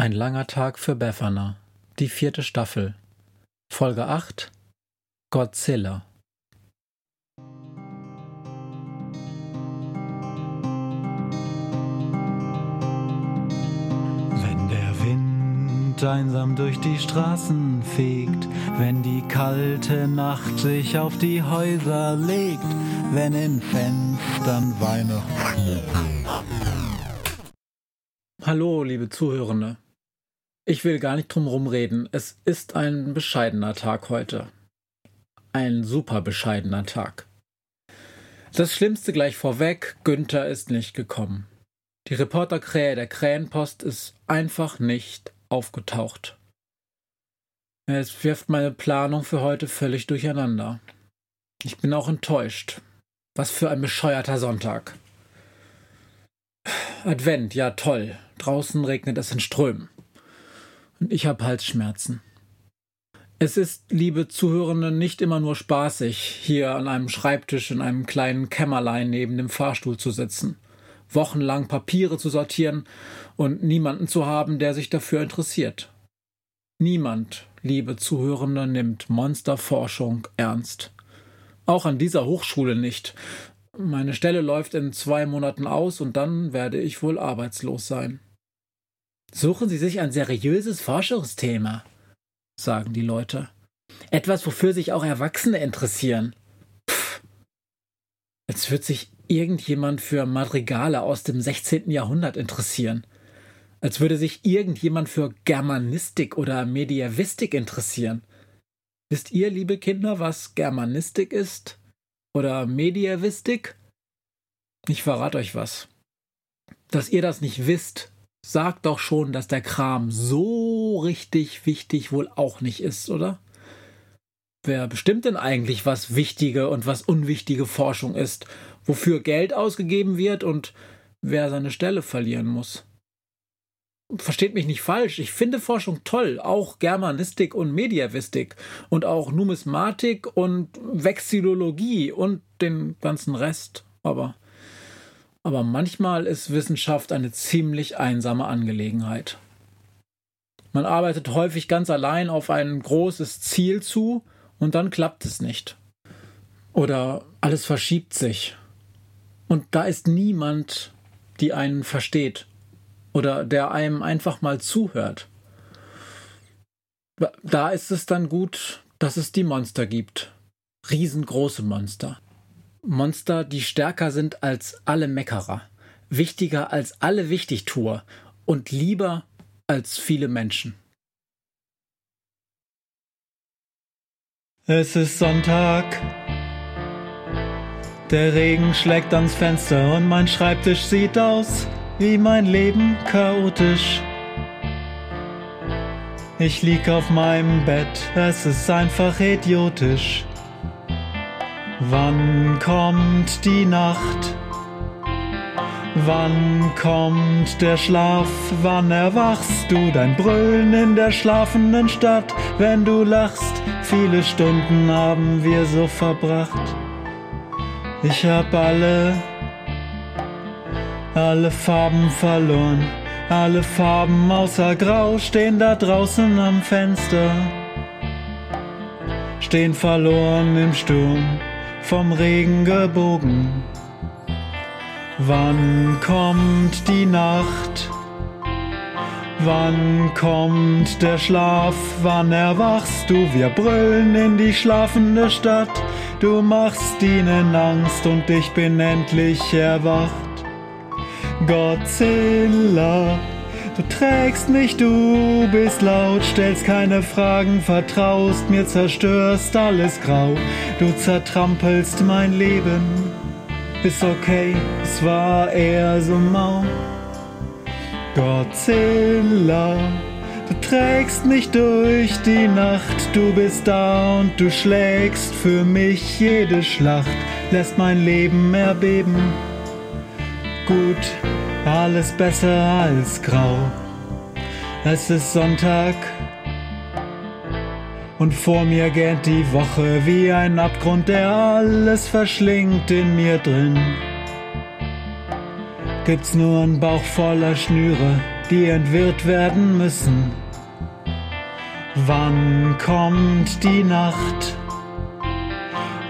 Ein langer Tag für Befana. Die vierte Staffel. Folge 8. Godzilla. Wenn der Wind einsam durch die Straßen fegt, wenn die kalte Nacht sich auf die Häuser legt, wenn in Fenstern Weihnachten. Hallo, liebe Zuhörende. Ich will gar nicht drum rumreden. Es ist ein bescheidener Tag heute. Ein super bescheidener Tag. Das Schlimmste gleich vorweg, Günther ist nicht gekommen. Die Reporterkrähe der Krähenpost ist einfach nicht aufgetaucht. Es wirft meine Planung für heute völlig durcheinander. Ich bin auch enttäuscht. Was für ein bescheuerter Sonntag. Advent, ja toll. Draußen regnet es in Strömen. Und ich habe Halsschmerzen. Es ist, liebe Zuhörende, nicht immer nur spaßig, hier an einem Schreibtisch in einem kleinen Kämmerlein neben dem Fahrstuhl zu sitzen, wochenlang Papiere zu sortieren und niemanden zu haben, der sich dafür interessiert. Niemand, liebe Zuhörende, nimmt Monsterforschung ernst. Auch an dieser Hochschule nicht. Meine Stelle läuft in zwei Monaten aus und dann werde ich wohl arbeitslos sein. Suchen Sie sich ein seriöses Forschungsthema, sagen die Leute. Etwas, wofür sich auch Erwachsene interessieren. Pff. Als wird sich irgendjemand für Madrigale aus dem 16. Jahrhundert interessieren. Als würde sich irgendjemand für Germanistik oder Mediävistik interessieren. Wisst ihr, liebe Kinder, was Germanistik ist? Oder Mediävistik? Ich verrate euch was. Dass ihr das nicht wisst, sagt doch schon, dass der Kram so richtig wichtig wohl auch nicht ist, oder? Wer bestimmt denn eigentlich, was wichtige und was unwichtige Forschung ist, wofür Geld ausgegeben wird und wer seine Stelle verlieren muss? Versteht mich nicht falsch, ich finde Forschung toll, auch Germanistik und Mediavistik und auch Numismatik und Vexillologie und den ganzen Rest, aber aber manchmal ist Wissenschaft eine ziemlich einsame Angelegenheit. Man arbeitet häufig ganz allein auf ein großes Ziel zu und dann klappt es nicht. Oder alles verschiebt sich. Und da ist niemand, die einen versteht oder der einem einfach mal zuhört. Da ist es dann gut, dass es die Monster gibt. Riesengroße Monster. Monster, die stärker sind als alle Meckerer, wichtiger als alle Wichtigtuer und lieber als viele Menschen. Es ist Sonntag. Der Regen schlägt ans Fenster und mein Schreibtisch sieht aus wie mein Leben chaotisch. Ich lieg auf meinem Bett, es ist einfach idiotisch. Wann kommt die Nacht? Wann kommt der Schlaf? Wann erwachst du dein Brüllen in der schlafenden Stadt? Wenn du lachst, viele Stunden haben wir so verbracht. Ich hab alle, alle Farben verloren. Alle Farben außer Grau stehen da draußen am Fenster. Stehen verloren im Sturm vom Regen gebogen. Wann kommt die Nacht? Wann kommt der Schlaf? Wann erwachst du? Wir brüllen in die schlafende Stadt. Du machst ihnen Angst und ich bin endlich erwacht. Godzilla Du trägst mich, du bist laut, stellst keine Fragen, vertraust mir, zerstörst alles grau. Du zertrampelst mein Leben, ist okay, es war eher so mau. Godzilla, du trägst mich durch die Nacht, du bist da und du schlägst für mich jede Schlacht, lässt mein Leben erbeben. Gut, alles besser als grau. Es ist Sonntag und vor mir gähnt die Woche wie ein Abgrund, der alles verschlingt in mir drin. Gibt's nur einen Bauch voller Schnüre die entwirrt werden müssen. Wann kommt die Nacht?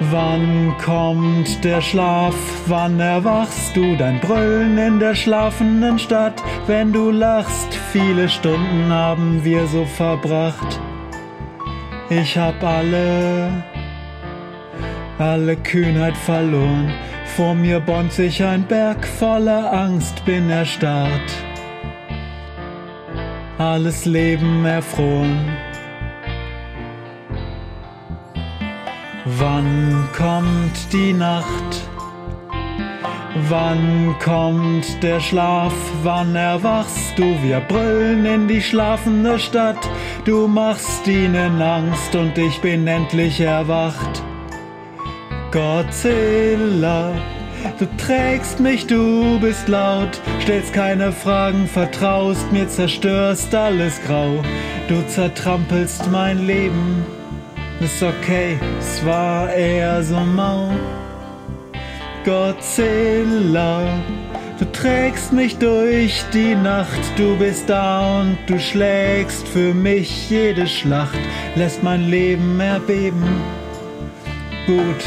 Wann kommt der Schlaf? Wann erwachst du dein Brüllen in der schlafenden Stadt? Wenn du lachst, viele Stunden haben wir so verbracht. Ich hab alle, alle Kühnheit verloren. Vor mir bäumt sich ein Berg voller Angst, bin erstarrt. Alles Leben erfroren. Wann kommt die Nacht? Wann kommt der Schlaf? Wann erwachst du? Wir brüllen in die schlafende Stadt. Du machst ihnen Angst und ich bin endlich erwacht. Godzilla, du trägst mich, du bist laut, stellst keine Fragen, vertraust mir, zerstörst alles grau. Du zertrampelst mein Leben ist okay, es war eher so mau. Godzilla, du trägst mich durch die Nacht, du bist da und du schlägst für mich jede Schlacht, lässt mein Leben erbeben. Gut,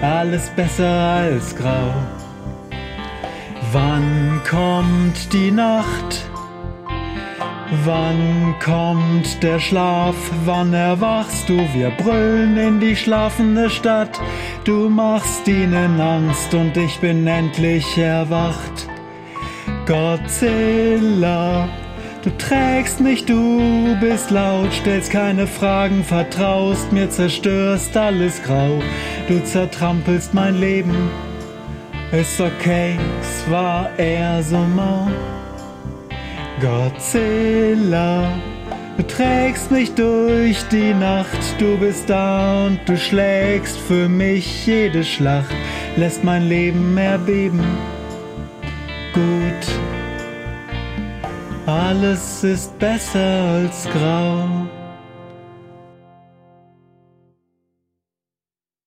alles besser als grau. Wann kommt die Nacht? Wann kommt der Schlaf? Wann erwachst du? Wir brüllen in die schlafende Stadt. Du machst ihnen Angst und ich bin endlich erwacht. Godzilla, du trägst mich, du bist laut, stellst keine Fragen, vertraust mir, zerstörst alles grau. Du zertrampelst mein Leben. Ist okay, es war eher so mau. Godzilla, du trägst mich durch die Nacht, du bist da und du schlägst für mich jede Schlacht, lässt mein Leben erbeben. Gut, alles ist besser als grau.